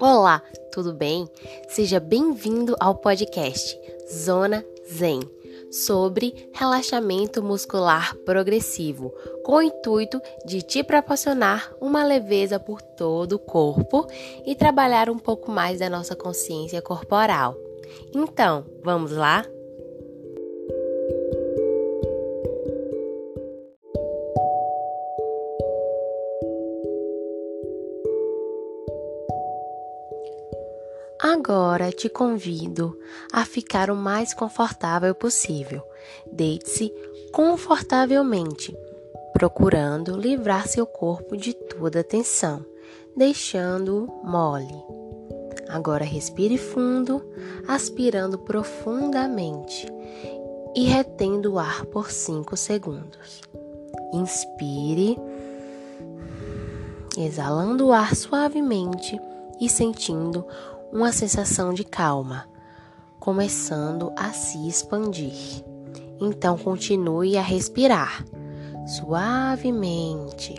Olá, tudo bem? Seja bem-vindo ao podcast Zona Zen sobre relaxamento muscular progressivo, com o intuito de te proporcionar uma leveza por todo o corpo e trabalhar um pouco mais da nossa consciência corporal. Então, vamos lá? Agora te convido a ficar o mais confortável possível. Deite-se confortavelmente, procurando livrar seu corpo de toda tensão, deixando-o mole. Agora respire fundo, aspirando profundamente e retendo o ar por 5 segundos. Inspire, exalando o ar suavemente e sentindo uma sensação de calma, começando a se expandir. Então continue a respirar suavemente,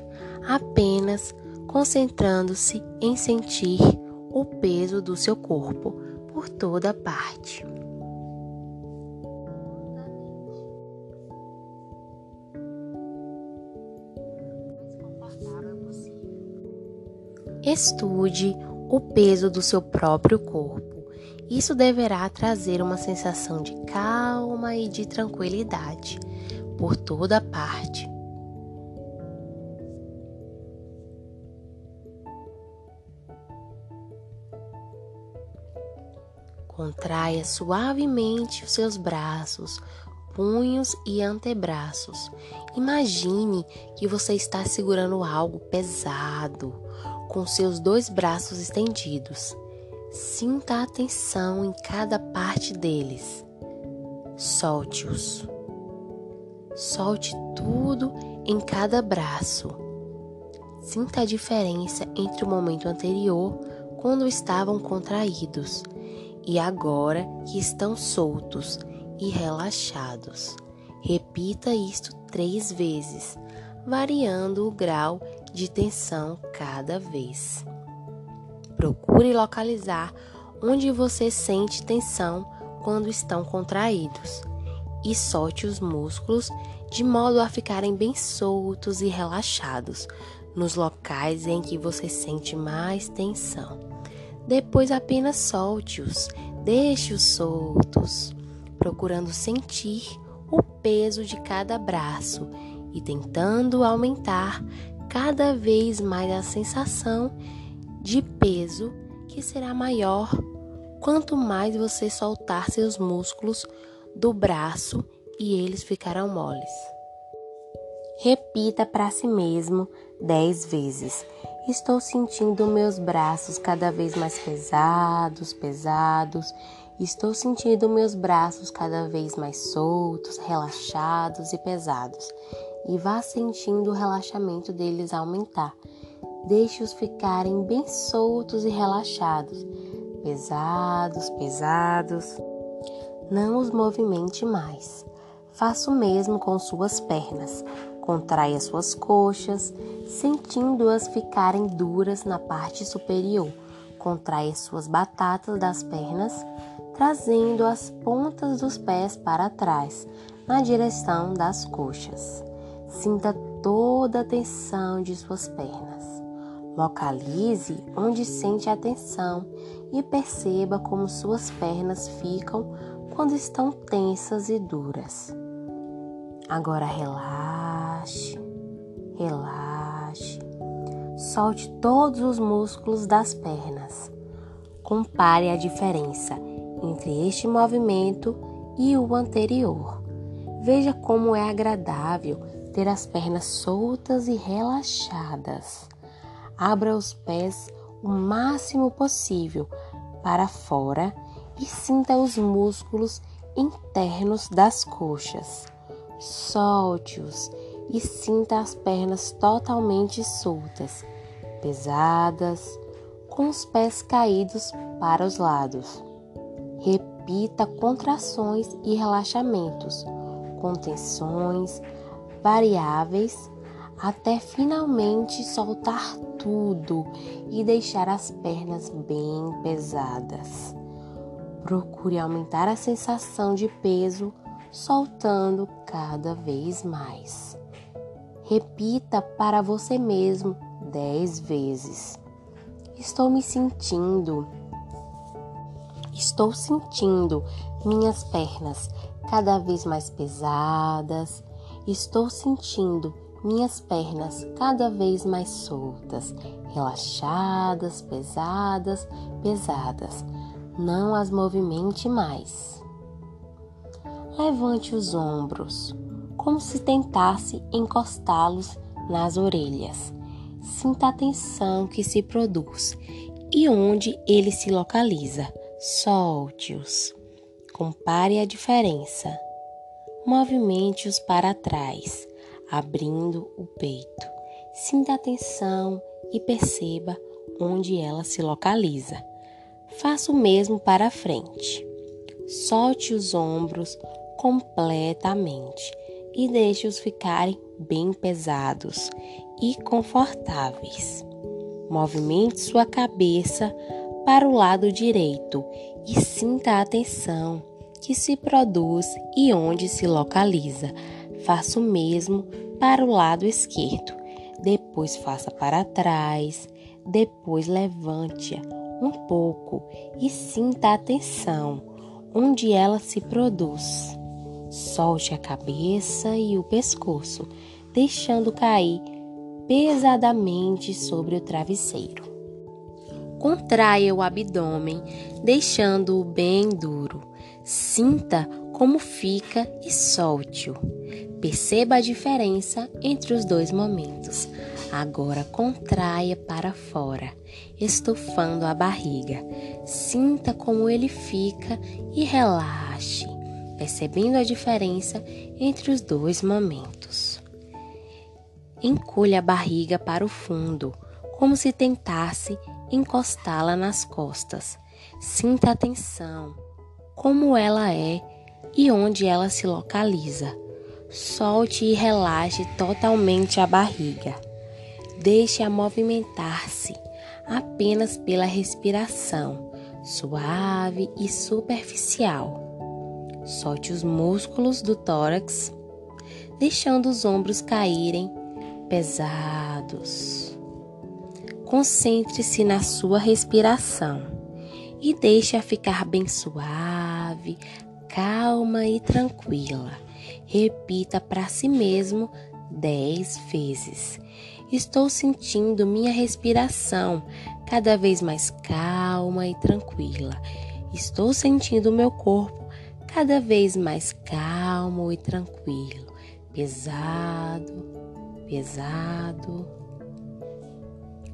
apenas concentrando-se em sentir o peso do seu corpo por toda parte. Estude o peso do seu próprio corpo. Isso deverá trazer uma sensação de calma e de tranquilidade por toda parte. Contraia suavemente os seus braços, punhos e antebraços. Imagine que você está segurando algo pesado com seus dois braços estendidos. Sinta a atenção em cada parte deles. Solte-os. Solte tudo em cada braço. Sinta a diferença entre o momento anterior, quando estavam contraídos, e agora que estão soltos e relaxados. Repita isto três vezes, variando o grau de tensão cada vez. Procure localizar onde você sente tensão quando estão contraídos e solte os músculos de modo a ficarem bem soltos e relaxados nos locais em que você sente mais tensão. Depois apenas solte-os, deixe-os soltos, procurando sentir o peso de cada braço e tentando aumentar cada vez mais a sensação de peso que será maior quanto mais você soltar seus músculos do braço e eles ficarão moles. Repita para si mesmo dez vezes. Estou sentindo meus braços cada vez mais pesados, pesados. Estou sentindo meus braços cada vez mais soltos, relaxados e pesados e vá sentindo o relaxamento deles aumentar. Deixe-os ficarem bem soltos e relaxados, pesados, pesados. Não os movimente mais. Faça o mesmo com suas pernas. Contraia suas coxas, sentindo-as ficarem duras na parte superior. Contraia suas batatas das pernas, trazendo as pontas dos pés para trás, na direção das coxas. Sinta toda a tensão de suas pernas. Localize onde sente a tensão e perceba como suas pernas ficam quando estão tensas e duras. Agora relaxe, relaxe. Solte todos os músculos das pernas. Compare a diferença entre este movimento e o anterior. Veja como é agradável ter as pernas soltas e relaxadas. Abra os pés o máximo possível para fora e sinta os músculos internos das coxas. Solte-os e sinta as pernas totalmente soltas, pesadas, com os pés caídos para os lados. Repita contrações e relaxamentos, contenções, variáveis até finalmente soltar tudo e deixar as pernas bem pesadas. Procure aumentar a sensação de peso, soltando cada vez mais. Repita para você mesmo dez vezes. Estou me sentindo. Estou sentindo minhas pernas cada vez mais pesadas. Estou sentindo minhas pernas cada vez mais soltas, relaxadas, pesadas, pesadas. Não as movimente mais. Levante os ombros, como se tentasse encostá-los nas orelhas. Sinta a tensão que se produz e onde ele se localiza. Solte-os. Compare a diferença. Movimente-os para trás, abrindo o peito. Sinta a tensão e perceba onde ela se localiza. Faça o mesmo para a frente. Solte os ombros completamente e deixe-os ficarem bem pesados e confortáveis. Movimente sua cabeça para o lado direito e sinta a tensão que se produz e onde se localiza. Faça o mesmo para o lado esquerdo. Depois faça para trás, depois levante-a um pouco e sinta a tensão onde ela se produz. Solte a cabeça e o pescoço, deixando cair pesadamente sobre o travesseiro. Contraia o abdômen, deixando-o bem duro. Sinta como fica e solte-o. Perceba a diferença entre os dois momentos. Agora contraia para fora, estufando a barriga. Sinta como ele fica e relaxe, percebendo a diferença entre os dois momentos. Encolha a barriga para o fundo, como se tentasse encostá-la nas costas. Sinta a tensão, como ela é e onde ela se localiza. Solte e relaxe totalmente a barriga. Deixe-a movimentar-se apenas pela respiração, suave e superficial. Solte os músculos do tórax, deixando os ombros caírem pesados. Concentre-se na sua respiração e deixe-a ficar bem suave, calma e tranquila. Repita para si mesmo dez vezes. Estou sentindo minha respiração cada vez mais calma e tranquila. Estou sentindo meu corpo cada vez mais calmo e tranquilo, pesado, pesado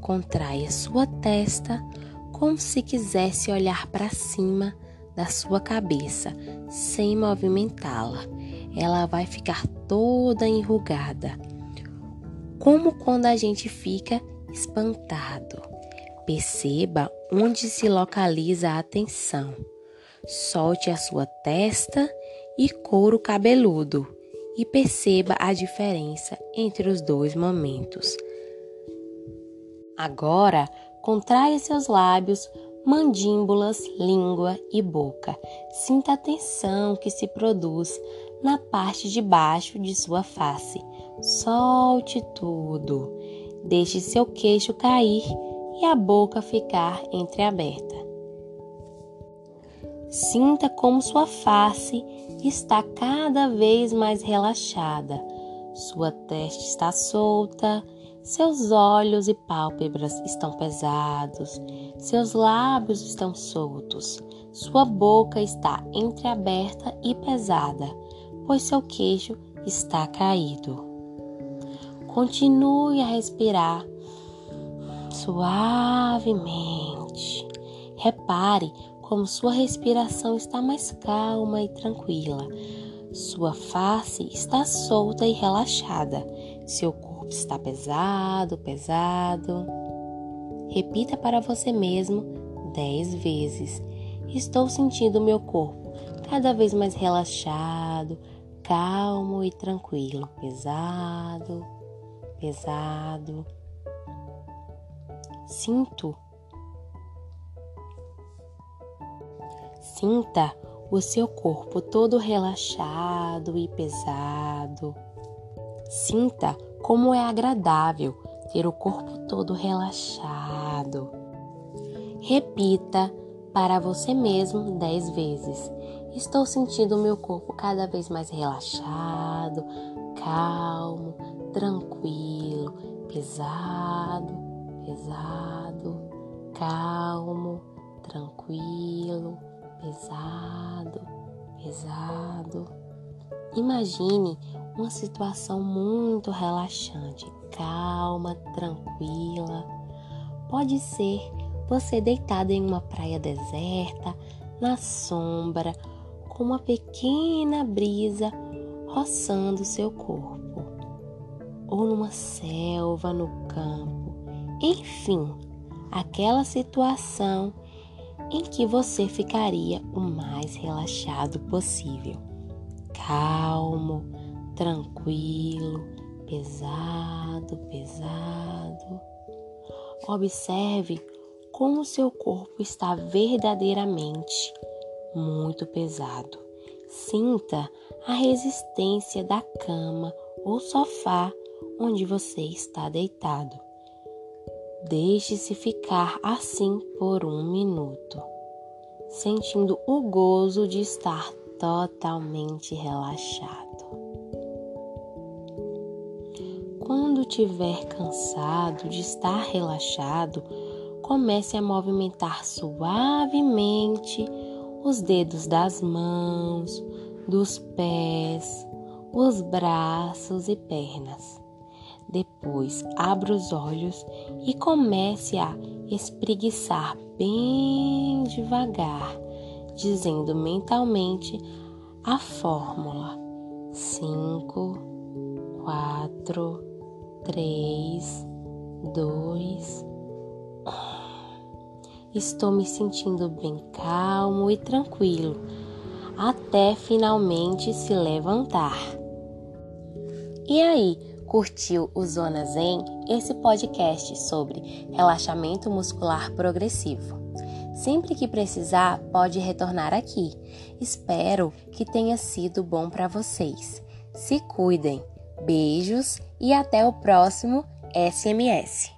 Contraia sua testa como se quisesse olhar para cima da sua cabeça, sem movimentá-la. Ela vai ficar toda enrugada, como quando a gente fica espantado. Perceba onde se localiza a atenção. Solte a sua testa e couro cabeludo e perceba a diferença entre os dois momentos. Agora, contraia seus lábios, mandíbulas, língua e boca. Sinta a tensão que se produz na parte de baixo de sua face. Solte tudo. Deixe seu queixo cair e a boca ficar entreaberta. Sinta como sua face está cada vez mais relaxada. Sua testa está solta seus olhos e pálpebras estão pesados, seus lábios estão soltos, sua boca está entreaberta e pesada, pois seu queixo está caído. Continue a respirar suavemente. Repare como sua respiração está mais calma e tranquila. Sua face está solta e relaxada. Seu está pesado, pesado. Repita para você mesmo dez vezes. Estou sentindo meu corpo cada vez mais relaxado, calmo e tranquilo. Pesado, pesado. Sinto. Sinta o seu corpo todo relaxado e pesado. Sinta como é agradável ter o corpo todo relaxado. Repita para você mesmo dez vezes. Estou sentindo o meu corpo cada vez mais relaxado, calmo, tranquilo, pesado, pesado, calmo, tranquilo, pesado, pesado. Imagine uma situação muito relaxante, calma, tranquila. Pode ser você deitado em uma praia deserta, na sombra, com uma pequena brisa roçando seu corpo, ou numa selva no campo, enfim, aquela situação em que você ficaria o mais relaxado possível. Calmo, tranquilo, pesado, pesado. Observe como seu corpo está verdadeiramente muito pesado. Sinta a resistência da cama ou sofá onde você está deitado. Deixe-se ficar assim por um minuto, sentindo o gozo de estar totalmente relaxado. Quando tiver cansado de estar relaxado, comece a movimentar suavemente os dedos das mãos, dos pés, os braços e pernas. Depois, abra os olhos e comece a espreguiçar bem devagar, dizendo mentalmente a fórmula: 5, 4, 3, 2, 1. Estou me sentindo bem calmo e tranquilo até finalmente se levantar. E aí, curtiu o Zona Zen, esse podcast sobre relaxamento muscular progressivo? Sempre que precisar, pode retornar aqui. Espero que tenha sido bom para vocês. Se cuidem. Beijos e até o próximo SMS.